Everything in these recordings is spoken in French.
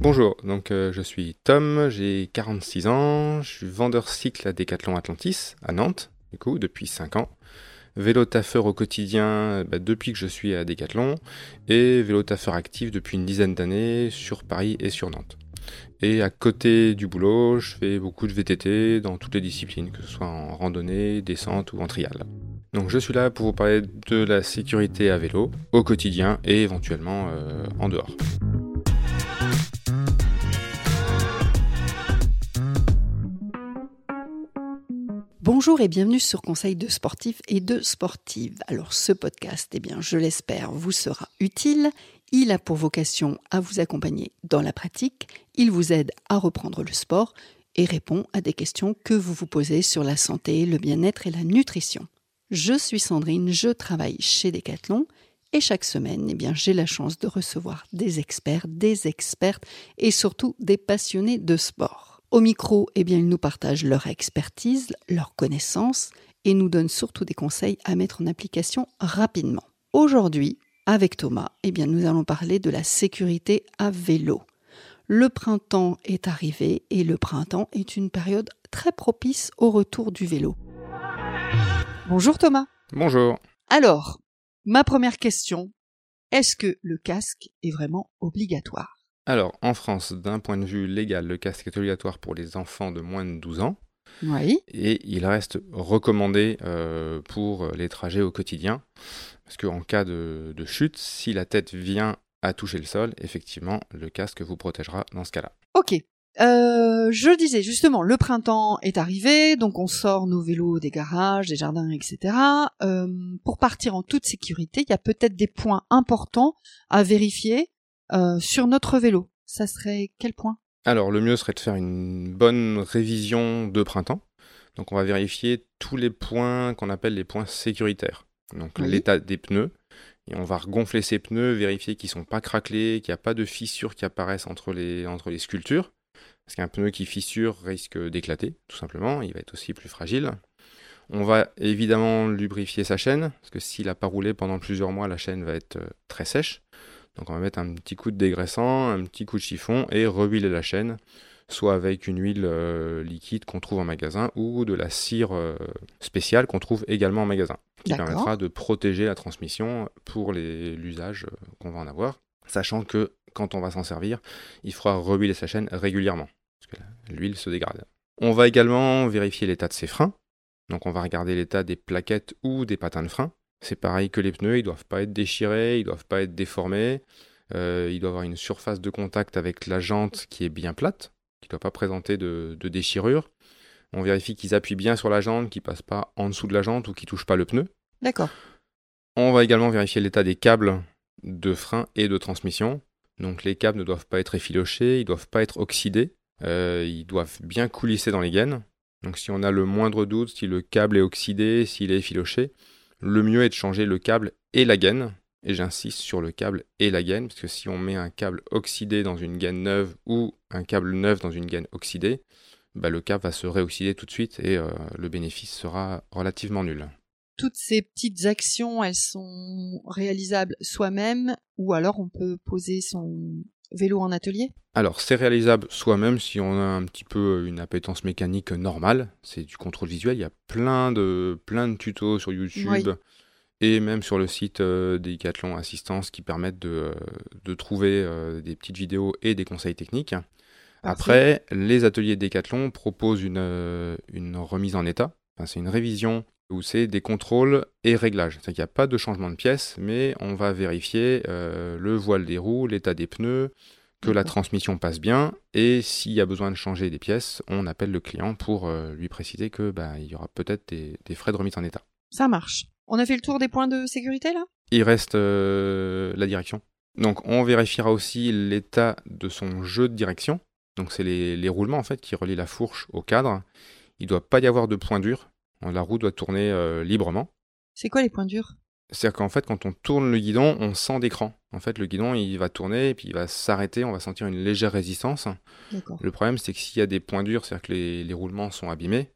Bonjour, donc euh, je suis Tom, j'ai 46 ans, je suis vendeur cycle à Decathlon Atlantis à Nantes, du coup, depuis 5 ans. Vélo taffeur au quotidien bah, depuis que je suis à Decathlon et vélo taffeur actif depuis une dizaine d'années sur Paris et sur Nantes. Et à côté du boulot, je fais beaucoup de VTT dans toutes les disciplines, que ce soit en randonnée, descente ou en trial. Donc je suis là pour vous parler de la sécurité à vélo au quotidien et éventuellement euh, en dehors. Bonjour et bienvenue sur Conseil de sportifs et de sportives. Alors ce podcast, eh je l'espère, vous sera utile. Il a pour vocation à vous accompagner dans la pratique. Il vous aide à reprendre le sport et répond à des questions que vous vous posez sur la santé, le bien-être et la nutrition. Je suis Sandrine, je travaille chez Decathlon et chaque semaine, eh j'ai la chance de recevoir des experts, des expertes et surtout des passionnés de sport. Au micro, eh bien, ils nous partagent leur expertise, leurs connaissances et nous donnent surtout des conseils à mettre en application rapidement. Aujourd'hui, avec Thomas, eh bien, nous allons parler de la sécurité à vélo. Le printemps est arrivé et le printemps est une période très propice au retour du vélo. Bonjour Thomas. Bonjour. Alors, ma première question, est-ce que le casque est vraiment obligatoire? Alors, en France, d'un point de vue légal, le casque est obligatoire pour les enfants de moins de 12 ans. Oui. Et il reste recommandé euh, pour les trajets au quotidien. Parce qu'en cas de, chute, si la tête vient à toucher le sol, effectivement, le casque vous protégera dans ce cas-là. Ok. Euh, je disais justement, le printemps est arrivé, donc on sort nos vélos des garages, des jardins, etc. Euh, pour partir en toute sécurité, il y a peut-être des points importants à vérifier euh, sur notre vélo, ça serait quel point? Alors le mieux serait de faire une bonne révision de printemps. Donc on va vérifier tous les points qu'on appelle les points sécuritaires. Donc l'état des pneus. Et on va regonfler ces pneus, vérifier qu'ils ne sont pas craquelés, qu'il n'y a pas de fissures qui apparaissent entre les, entre les sculptures. Parce qu'un pneu qui fissure risque d'éclater, tout simplement. Il va être aussi plus fragile. On va évidemment lubrifier sa chaîne, parce que s'il n'a pas roulé pendant plusieurs mois, la chaîne va être euh, très sèche. Donc on va mettre un petit coup de dégraissant, un petit coup de chiffon et rehuiler la chaîne, soit avec une huile euh, liquide qu'on trouve en magasin ou de la cire euh, spéciale qu'on trouve également en magasin, qui permettra de protéger la transmission pour l'usage euh, qu'on va en avoir, sachant que quand on va s'en servir, il faudra rehuiler sa chaîne régulièrement, parce que l'huile se dégrade. On va également vérifier l'état de ses freins, donc on va regarder l'état des plaquettes ou des patins de frein. C'est pareil que les pneus, ils doivent pas être déchirés, ils doivent pas être déformés. Euh, il doit avoir une surface de contact avec la jante qui est bien plate, qui ne doit pas présenter de, déchirure. On vérifie qu'ils appuient bien sur la jante, qu'ils passent pas en dessous de la jante ou qu'ils touchent pas le pneu. D'accord. On va également vérifier l'état des câbles de frein et de transmission. Donc les câbles ne doivent pas être effilochés, ils doivent pas être oxydés, euh, ils doivent bien coulisser dans les gaines. Donc si on a le moindre doute, si le câble est oxydé, s'il est effiloché, le mieux est de changer le câble et la gaine. Et j'insiste sur le câble et la gaine, parce que si on met un câble oxydé dans une gaine neuve ou un câble neuf dans une gaine oxydée, bah, le câble va se réoxyder tout de suite et euh, le bénéfice sera relativement nul. Toutes ces petites actions, elles sont réalisables soi-même ou alors on peut poser son vélo en atelier? Alors, c'est réalisable soi-même si on a un petit peu une appétence mécanique normale. C'est du contrôle visuel. Il y a plein de, plein de tutos sur YouTube et même sur le site euh, Decathlon Assistance qui permettent de, de trouver euh, des petites vidéos et des conseils techniques. Après, les ateliers Decathlon proposent une, euh, une remise en état. c'est une révision où c'est des contrôles et réglages. C'est-à-dire qu'il n'y a pas de changement de pièce, mais on va vérifier euh, le voile des roues, l'état des pneus, que la transmission passe bien, et s'il y a besoin de changer des pièces, on appelle le client pour euh, lui préciser que bah, il y aura peut-être des, frais de remise en état. Ça marche. On a fait le tour des points de sécurité là? Il reste euh, la direction. Donc on vérifiera aussi l'état de son jeu de direction. Donc c'est les, les, roulements en fait qui relient la fourche au cadre. Il ne doit pas y avoir de point dur. La roue doit tourner euh, librement. C'est quoi les points durs? C'est-à-dire qu'en fait, quand on tourne le guidon, on sent d'écran. En fait, le guidon, il va tourner et puis il va s'arrêter, on va sentir une légère résistance. Le problème, c'est que s'il y a des points durs, c'est-à-dire que les, roulements sont abîmés,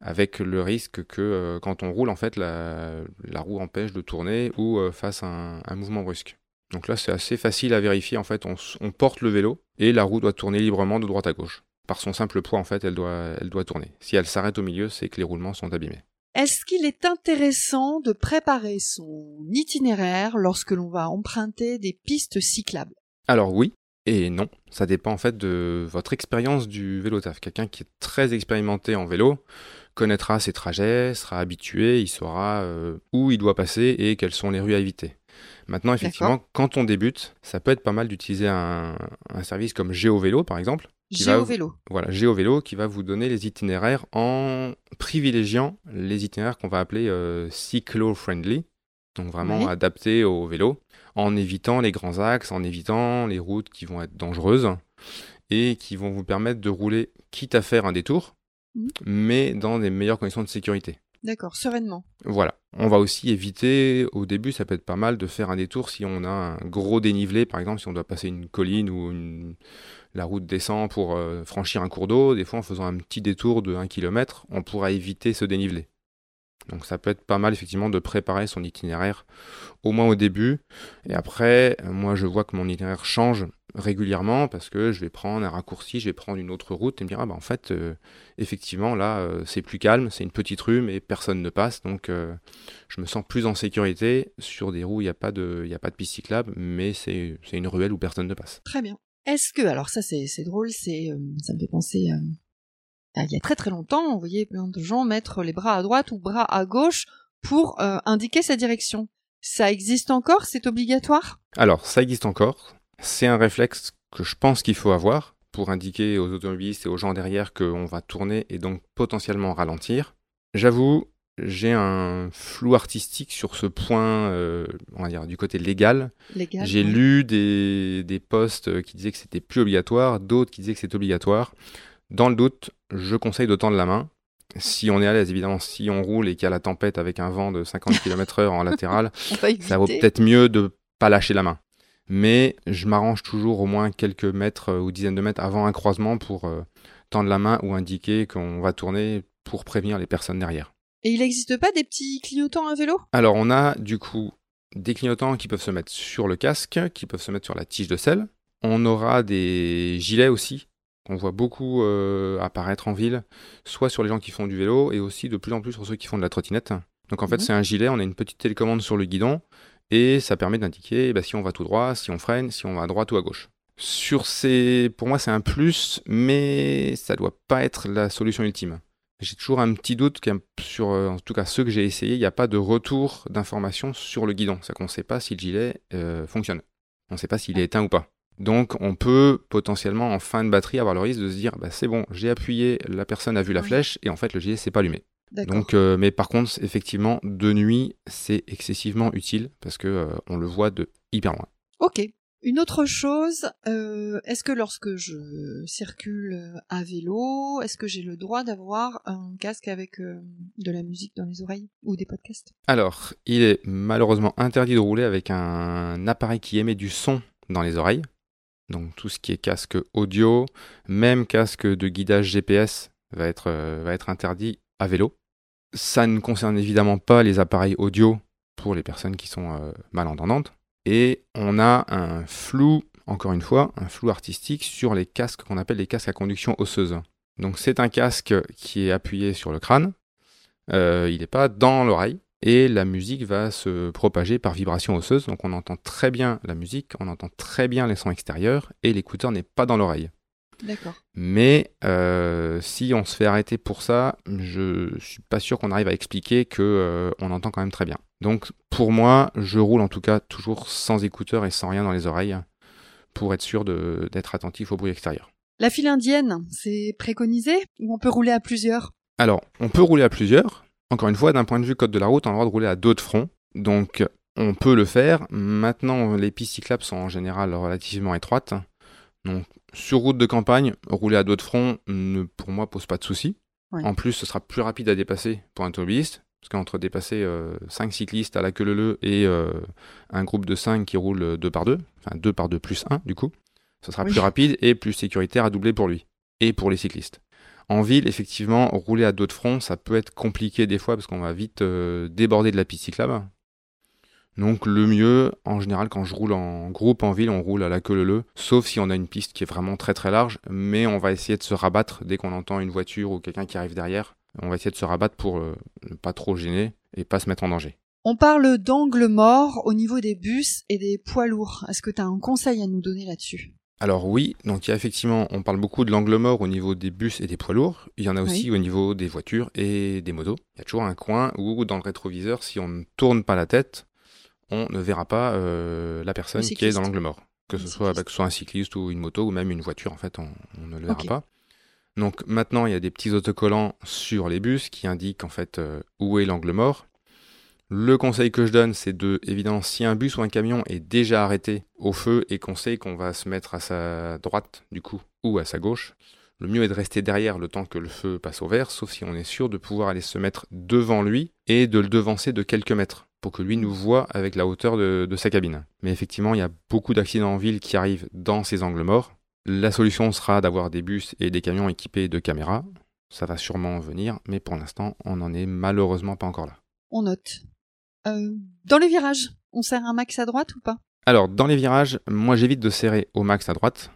avec le risque que euh, quand on roule, en fait, la, roue empêche de tourner ou euh, fasse un, mouvement brusque. Donc là, c'est assez facile à vérifier. En fait, on, on, porte le vélo et la roue doit tourner librement de droite à gauche. Par son simple poids, en fait, elle doit, elle doit tourner. Si elle s'arrête au milieu, c'est que les roulements sont abîmés. Est-ce qu'il est intéressant de préparer son itinéraire lorsque l'on va emprunter des pistes cyclables? Alors oui et non. Ça dépend en fait de votre expérience du vélo taf. Quelqu'un qui est très expérimenté en vélo connaîtra ses trajets, sera habitué, il saura euh, où il doit passer et quelles sont les rues à éviter. Maintenant, effectivement, quand on débute, ça peut être pas mal d'utiliser un, service comme GeoVélo, par exemple. GeoVélo. Voilà, GeoVélo qui va vous donner les itinéraires en privilégiant les itinéraires qu'on va appeler euh, cyclo-friendly, donc vraiment adaptés au vélo, en évitant les grands axes, en évitant les routes qui vont être dangereuses et qui vont vous permettre de rouler, quitte à faire un détour, mmh. mais dans des meilleures conditions de sécurité. D'accord, sereinement. Voilà. On va aussi éviter, au début, ça peut être pas mal de faire un détour si on a un gros dénivelé, par exemple, si on doit passer une colline ou la route descend pour euh, franchir un cours d'eau. Des fois, en faisant un petit détour de 1 km, on pourra éviter ce dénivelé. Donc ça peut être pas mal effectivement de préparer son itinéraire au moins au début. Et après, moi je vois que mon itinéraire change régulièrement parce que je vais prendre un raccourci, je vais prendre une autre route et me dire ah bah en fait euh, effectivement là euh, c'est plus calme, c'est une petite rue mais personne ne passe donc euh, je me sens plus en sécurité sur des roues il n'y a pas de il a pas de piste cyclable mais c'est une ruelle où personne ne passe. Très bien. Est-ce que alors ça c'est drôle, c'est ça me fait penser il y a très très longtemps, on voyait plein de gens mettre les bras à droite ou bras à gauche pour indiquer sa direction. Ça existe encore C'est obligatoire? Alors, ça existe encore. C'est un réflexe que je pense qu'il faut avoir pour indiquer aux automobilistes et aux gens derrière qu'on va tourner et donc potentiellement ralentir. J'avoue, j'ai un flou artistique sur ce point, euh, on va dire, du côté légal. j'ai lu des, des posts qui disaient que c'était plus obligatoire, d'autres qui disaient que c'était obligatoire. Dans le doute, je conseille de tendre la main. Si on est à l'aise, évidemment, si on roule et qu'il y a la tempête avec un vent de 50 km/h en latéral, ça vaut peut-être mieux de pas lâcher la main mais je m'arrange toujours au moins quelques mètres euh, ou dizaines de mètres avant un croisement pour euh, tendre la main ou indiquer qu'on va tourner pour prévenir les personnes derrière. Et il n'existe pas des petits clignotants à vélo? Alors on a du coup des clignotants qui peuvent se mettre sur le casque, qui peuvent se mettre sur la tige de selle. On aura des gilets aussi qu'on voit beaucoup euh, apparaître en ville, soit sur les gens qui font du vélo et aussi de plus en plus sur ceux qui font de la trottinette. Donc en fait, c'est un gilet, on a une petite télécommande sur le guidon et ça permet d'indiquer bah, si on va tout droit, si on freine, si on va à droite ou à gauche. Sur ces, pour moi, c'est un plus, mais ça doit pas être la solution ultime. J'ai toujours un petit doute sur, euh, en tout cas ceux que j'ai essayé, il n'y a pas de retour d'information sur le guidon. C'est qu'on ne sait pas si le gilet euh, fonctionne. On ne sait pas s'il est éteint ou pas. Donc on peut potentiellement en fin de batterie avoir le risque de se dire bah, c'est bon, j'ai appuyé, la personne a vu la flèche et en fait le gilet s'est pas allumé. Donc, euh, mais par contre, effectivement, de nuit, c'est excessivement utile parce que euh, on le voit de hyper loin. Ok. Une autre chose, euh, est-ce que lorsque je circule à vélo, est-ce que j'ai le droit d'avoir un casque avec de la musique dans les oreilles ou des podcasts? Alors, il est malheureusement interdit de rouler avec un appareil qui émet du son dans les oreilles. Donc tout ce qui est casque audio, même casque de guidage GPS va être, va être interdit à vélo. Ça ne concerne évidemment pas les appareils audio pour les personnes qui sont euh, malentendantes. Et on a un flou, encore une fois, un flou artistique sur les casques qu'on appelle les casques à conduction osseuse. Donc c'est un casque qui est appuyé sur le crâne, euh, il n'est pas dans l'oreille, et la musique va se propager par vibration osseuse. Donc on entend très bien la musique, on entend très bien les sons extérieurs, et l'écouteur n'est pas dans l'oreille. D'accord. Mais euh, si on se fait arrêter pour ça, je suis pas sûr qu'on arrive à expliquer que euh, on entend quand même très bien. Donc pour moi, je roule en tout cas toujours sans écouteurs et sans rien dans les oreilles pour être sûr d'être attentif au bruit extérieur. La file indienne, c'est préconisé ou on peut rouler à plusieurs? Alors, on peut rouler à plusieurs. Encore une fois, d'un point de vue code de la route, on a le droit de rouler à deux de front. Donc on peut le faire. Maintenant, les pistes cyclables sont en général relativement étroites. Donc, sur route de campagne, rouler à dos de front, ne, pour moi, pose pas de souci. En plus, ce sera plus rapide à dépasser pour un automobiliste, parce qu'entre dépasser 5 euh, cyclistes à la queue leu et euh, un groupe de 5 qui roule 2 par 2, enfin 2 par 2 plus 1 du coup, ce sera plus rapide et plus sécuritaire à doubler pour lui et pour les cyclistes. En ville, effectivement, rouler à dos de front, ça peut être compliqué des fois parce qu'on va vite euh, déborder de la piste cyclable. Donc le mieux, en général, quand je roule en groupe en ville, on roule à la queue leu sauf si on a une piste qui est vraiment très très large, mais on va essayer de se rabattre dès qu'on entend une voiture ou quelqu'un qui arrive derrière. On va essayer de se rabattre pour euh, ne pas trop gêner et pas se mettre en danger. On parle d'angle mort au niveau des bus et des poids lourds. Est-ce que tu as un conseil à nous donner là-dessus? Alors oui, donc il y a effectivement, on parle beaucoup de l'angle mort au niveau des bus et des poids lourds. Il y en a aussi au niveau des voitures et des motos. Il y a toujours un coin où dans le rétroviseur, si on ne tourne pas la tête, on ne verra pas euh, la personne qui est dans l'angle mort. Que ce, soit, soit, un cycliste ou une moto ou même une voiture, en fait, on, ne le verra pas. Donc maintenant, il y a des petits autocollants sur les bus qui indiquent en fait euh, où est l'angle mort. Le conseil que je donne, c'est de, évidemment, si un bus ou un camion est déjà arrêté au feu et qu'on sait qu'on va se mettre à sa droite, du coup, ou à sa gauche, le mieux est de rester derrière le temps que le feu passe au vert, sauf si on est sûr de pouvoir aller se mettre devant lui et de le devancer de quelques mètres pour que lui nous voit avec la hauteur de, de sa cabine. Mais effectivement, il y a beaucoup d'accidents en ville qui arrivent dans ces angles morts. La solution sera d'avoir des bus et des camions équipés de caméras. Ça va sûrement venir, mais pour l'instant, on n'en est malheureusement pas encore là. On note. Euh, dans les virages, on serre un max à droite ou pas? Alors, dans les virages, moi j'évite de serrer au max à droite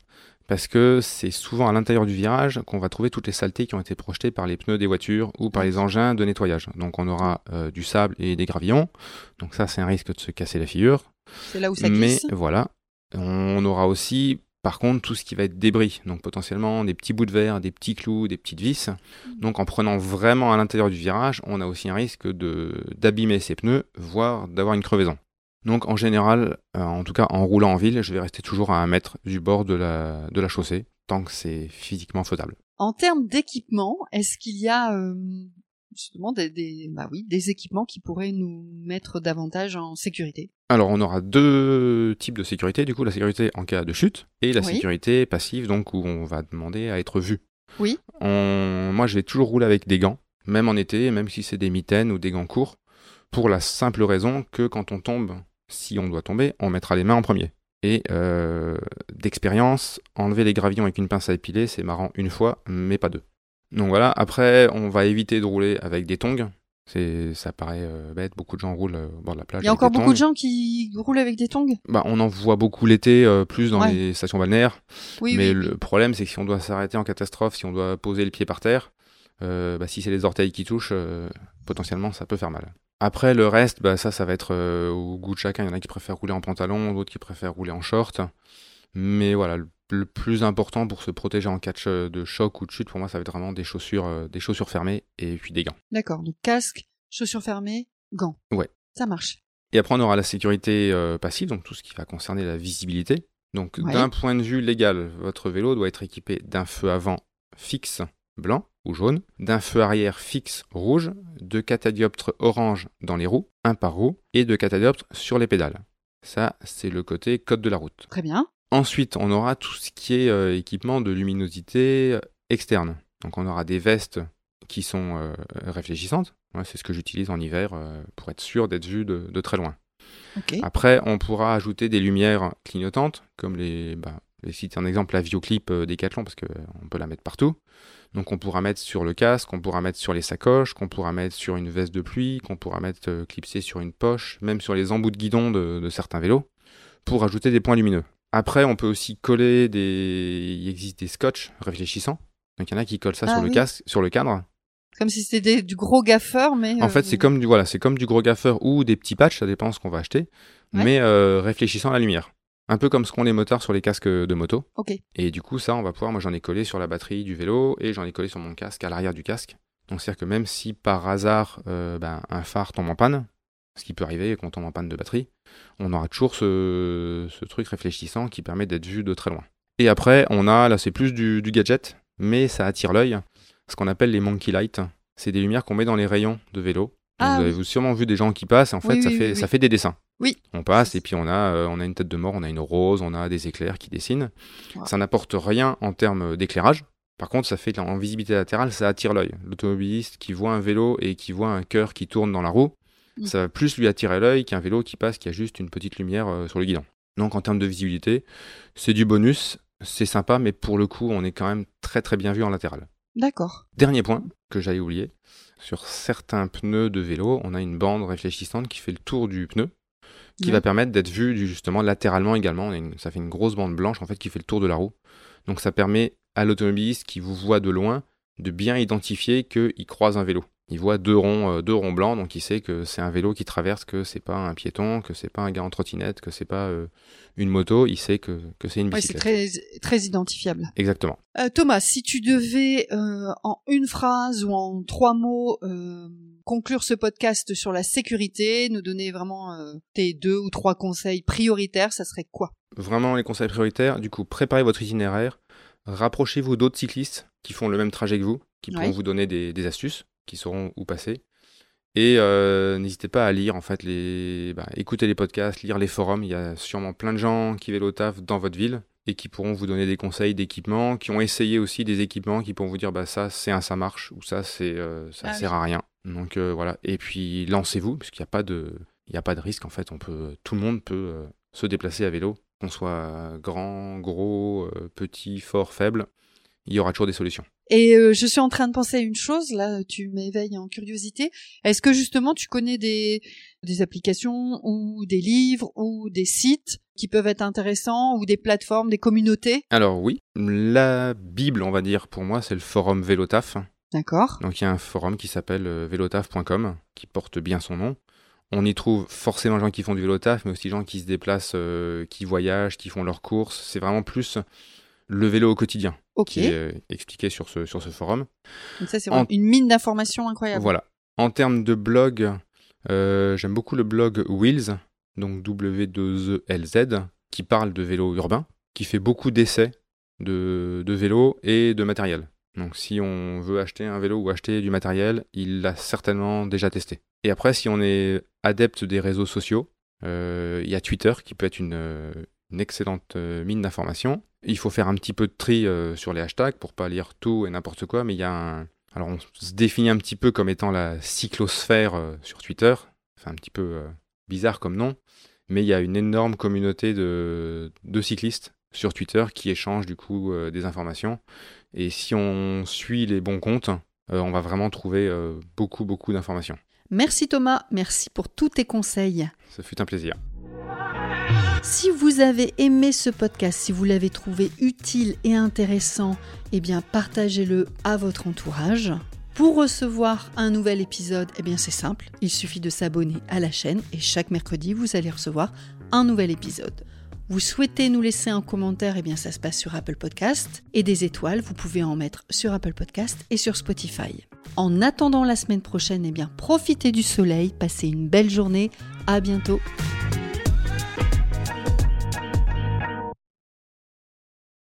parce que c'est souvent à l'intérieur du virage qu'on va trouver toutes les saletés qui ont été projetées par les pneus des voitures ou par les engins de nettoyage. Donc on aura euh, du sable et des gravillons. Donc ça, c'est un risque de se casser la figure. C'est là où ça glisse. Mais voilà, on aura aussi par contre, tout ce qui va être débris, donc potentiellement des petits bouts de verre, des petits clous, des petites vis. Mm. Donc en prenant vraiment à l'intérieur du virage, on a aussi un risque d'abîmer ses pneus, voire d'avoir une crevaison. Donc en général, euh, en tout cas en roulant en ville, je vais rester toujours à un mètre du bord de la, de la chaussée, tant que c'est physiquement faisable. En termes d'équipement, est-ce qu'il y a euh, justement des, bah oui, des équipements qui pourraient nous mettre davantage en sécurité? Alors on aura deux types de sécurité, du coup la sécurité en cas de chute et la sécurité passive, donc où on va demander à être vu. Oui. Moi je vais toujours rouler avec des gants, même en été, même si c'est des mitaines ou des gants courts, pour la simple raison que quand on tombe, si on doit tomber, on mettra les mains en premier. Et euh, d'expérience, enlever les gravillons avec une pince à épiler, c'est marrant une fois, mais pas deux. Donc voilà, après, on va éviter de rouler avec des tongs. C'est, ça paraît euh, bête, beaucoup de gens roulent euh, au bord de la plage. Il y a encore beaucoup de gens qui roulent avec des tongs? Bah, On en voit beaucoup l'été, euh, plus dans les stations balnéaires. Oui, Mais le problème, c'est que si on doit s'arrêter en catastrophe, si on doit poser le pied par terre, bah, si c'est les orteils qui touchent, potentiellement, ça peut faire mal. Après, le reste, bah, ça, ça va être au goût de chacun. Il y en a qui préfèrent rouler en pantalon, d'autres qui préfèrent rouler en short. Mais voilà, le plus important pour se protéger en cas de choc ou de chute, pour moi, ça va être vraiment des chaussures, euh, des chaussures fermées et puis des gants. D'accord, donc casque, chaussures fermées, gants. Ouais. Ça marche. Et après, on aura la sécurité euh, passive, donc tout ce qui va concerner la visibilité. Donc, d'un point de vue légal, votre vélo doit être équipé d'un feu avant fixe blanc ou jaune, d'un feu arrière fixe rouge, de catadioptres orange dans les roues, un par roue, et de catadioptres sur les pédales. Ça, c'est le côté code de la route. Très bien. Ensuite, on aura tout ce qui est euh, équipement de luminosité euh, externe. Donc on aura des vestes qui sont euh, réfléchissantes. c'est ce que j'utilise en hiver pour être sûr d'être vu de, très loin. Après, on pourra ajouter des lumières clignotantes, comme les, bah, les citer un exemple, la Vioclip Decathlon, parce qu'on peut la mettre partout. Donc on pourra mettre sur le casque, on pourra mettre sur les sacoches, qu'on pourra mettre sur une veste de pluie, qu'on pourra mettre clipsé sur une poche, même sur les embouts de guidon de certains vélos, pour ajouter des points lumineux. Après, on peut aussi coller des. Il existe des scotch réfléchissants. Donc il y en a qui collent ça ah sur le casque, sur le cadre. Comme si c'était du gros gaffeur, mais. En fait, c'est euh, comme du voilà, c'est comme du gros gaffeur ou des petits patchs, ça dépend ce qu'on va acheter, mais euh, réfléchissant à la lumière. Un peu comme ce qu'ont les motards sur les casques de moto. Ok. Et du coup, ça, on va pouvoir. Moi, j'en ai collé sur la batterie du vélo et j'en ai collé sur mon casque à l'arrière du casque. Donc, c'est-à-dire que même si par hasard euh, ben, un phare tombe en panne, ce qui peut arriver quand on tombe en panne de batterie, on aura toujours ce, truc réfléchissant qui permet d'être vu de très loin. Et après, on a, là c'est plus du, gadget, mais ça attire l'œil, ce qu'on appelle les monkey lights. C'est des lumières qu'on met dans les rayons de vélo. Ah vous avez sûrement vu des gens qui passent, en fait, ça, fait ça fait des dessins. Oui. On passe et puis on a, euh, on a une tête de mort, on a une rose, on a des éclairs qui dessinent. Ça n'apporte rien en termes d'éclairage. Par contre, ça fait en visibilité latérale, ça attire l'œil. L'automobiliste qui voit un vélo et qui voit un cœur qui tourne dans la roue, Mm. Ça va plus lui attirer l'œil qu'un vélo qui passe qui a juste une petite lumière euh, sur le guidon. Donc en termes de visibilité, c'est du bonus, c'est sympa, mais pour le coup, on est quand même très très bien vu en latéral. D'accord. Dernier point que j'avais oublié, sur certains pneus de vélo, on a une bande réfléchissante qui fait le tour du pneu. qui va permettre d'être vu justement latéralement également. ça fait une grosse bande blanche en fait qui fait le tour de la roue. Donc ça permet à l'automobiliste qui vous voit de loin de bien identifier qu'il croise un vélo il voit deux ronds, euh, deux ronds blancs, donc il sait que c'est un vélo qui traverse, que c'est pas un piéton, que c'est pas un gars en trottinette, que c'est pas euh, une moto. Il sait que, que c'est une bicyclette. Ouais, c'est très, très identifiable. Exactement. Euh, Thomas, si tu devais en une phrase ou en trois mots conclure ce podcast sur la sécurité, nous donner vraiment tes deux ou trois conseils prioritaires, ça serait quoi? Vraiment les conseils prioritaires. Du coup, préparez votre itinéraire, rapprochez-vous d'autres cyclistes qui font le même trajet que vous, qui pourront vous donner des, des astuces qui sauront où passer. Et euh, n'hésitez pas à lire, en fait, les, bah, écouter les podcasts, lire les forums. Il y a sûrement plein de gens qui vélo taf dans votre ville et qui pourront vous donner des conseils d'équipement, qui ont essayé aussi des équipements, qui pourront vous dire bah ça c'est un ça marche ou ça c'est euh, ça ah sert à rien. Donc euh, voilà. Et puis lancez-vous parce qu'il n'y a pas de il y a pas de risque en fait. On peut tout le monde peut se déplacer à vélo, qu'on soit grand, gros, petit, fort, faible. Il y aura toujours des solutions. Et euh, je suis en train de penser à une chose, là, tu m'éveilles en curiosité. Est-ce que justement tu connais des, des applications ou des livres ou des sites qui peuvent être intéressants ou des plateformes, des communautés? Alors oui, la Bible, on va dire, pour moi, c'est le forum Vélotaf. D'accord. Donc il y a un forum qui s'appelle euh, vélotaf.com, qui porte bien son nom. On y trouve forcément des gens qui font du vélotaf, mais aussi des gens qui se déplacent, euh, qui voyagent, qui font leurs courses. C'est vraiment plus le vélo au quotidien qui est euh, expliqué sur ce, sur ce forum. Donc ça, c'est une mine d'informations incroyable. Voilà. En termes de blog, euh, j'aime beaucoup le blog Wheels, donc W2ELZ, qui parle de vélo urbain, qui fait beaucoup d'essais de, de vélo et de matériel. Donc si on veut acheter un vélo ou acheter du matériel, il l'a certainement déjà testé. Et après, si on est adepte des réseaux sociaux, euh, il y a Twitter qui peut être une, une excellente mine d'informations. Il faut faire un petit peu de tri euh, sur les hashtags pour pas lire tout et n'importe quoi, mais il y a un... Alors on se définit un petit peu comme étant la cyclosphère euh, sur Twitter, enfin un petit peu euh, bizarre comme nom, mais il y a une énorme communauté de, de cyclistes sur Twitter qui échangent du coup des informations. Et si on suit les bons comptes, on va vraiment trouver beaucoup beaucoup d'informations. Merci Thomas, merci pour tous tes conseils. Ça fut un plaisir. Si vous avez aimé ce podcast, si vous l'avez trouvé utile et intéressant, eh bien partagez-le à votre entourage. Pour recevoir un nouvel épisode, eh bien c'est simple, il suffit de s'abonner à la chaîne et chaque mercredi vous allez recevoir un nouvel épisode. Vous souhaitez nous laisser un commentaire, eh bien ça se passe sur Apple Podcast et des étoiles, vous pouvez en mettre sur Apple Podcast et sur Spotify. En attendant la semaine prochaine, eh bien profitez du soleil, passez une belle journée, à bientôt.